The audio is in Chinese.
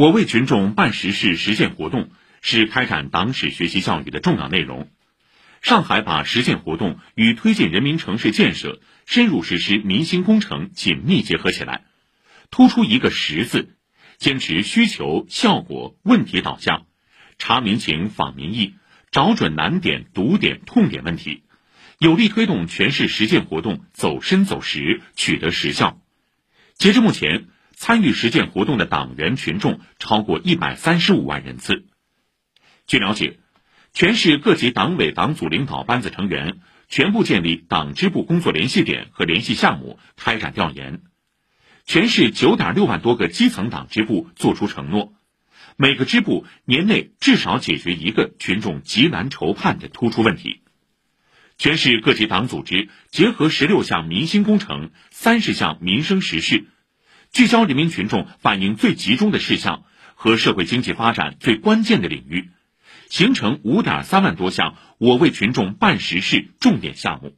我为群众办实事实践活动是开展党史学习教育的重要内容。上海把实践活动与推进人民城市建设、深入实施民心工程紧密结合起来，突出一个“实”字，坚持需求、效果、问题导向，查民情、访民意，找准难点、堵点、痛点问题，有力推动全市实践活动走深走实，取得实效。截至目前，参与实践活动的党员群众超过一百三十五万人次。据了解。全市各级党委党组领导班子成员全部建立党支部工作联系点和联系项目，开展调研。全市九点六万多个基层党支部作出承诺，每个支部年内至少解决一个群众急难愁盼的突出问题。全市各级党组织结合十六项民心工程、三十项民生实事，聚焦人民群众反映最集中的事项和社会经济发展最关键的领域。形成五点三万多项我为群众办实事重点项目。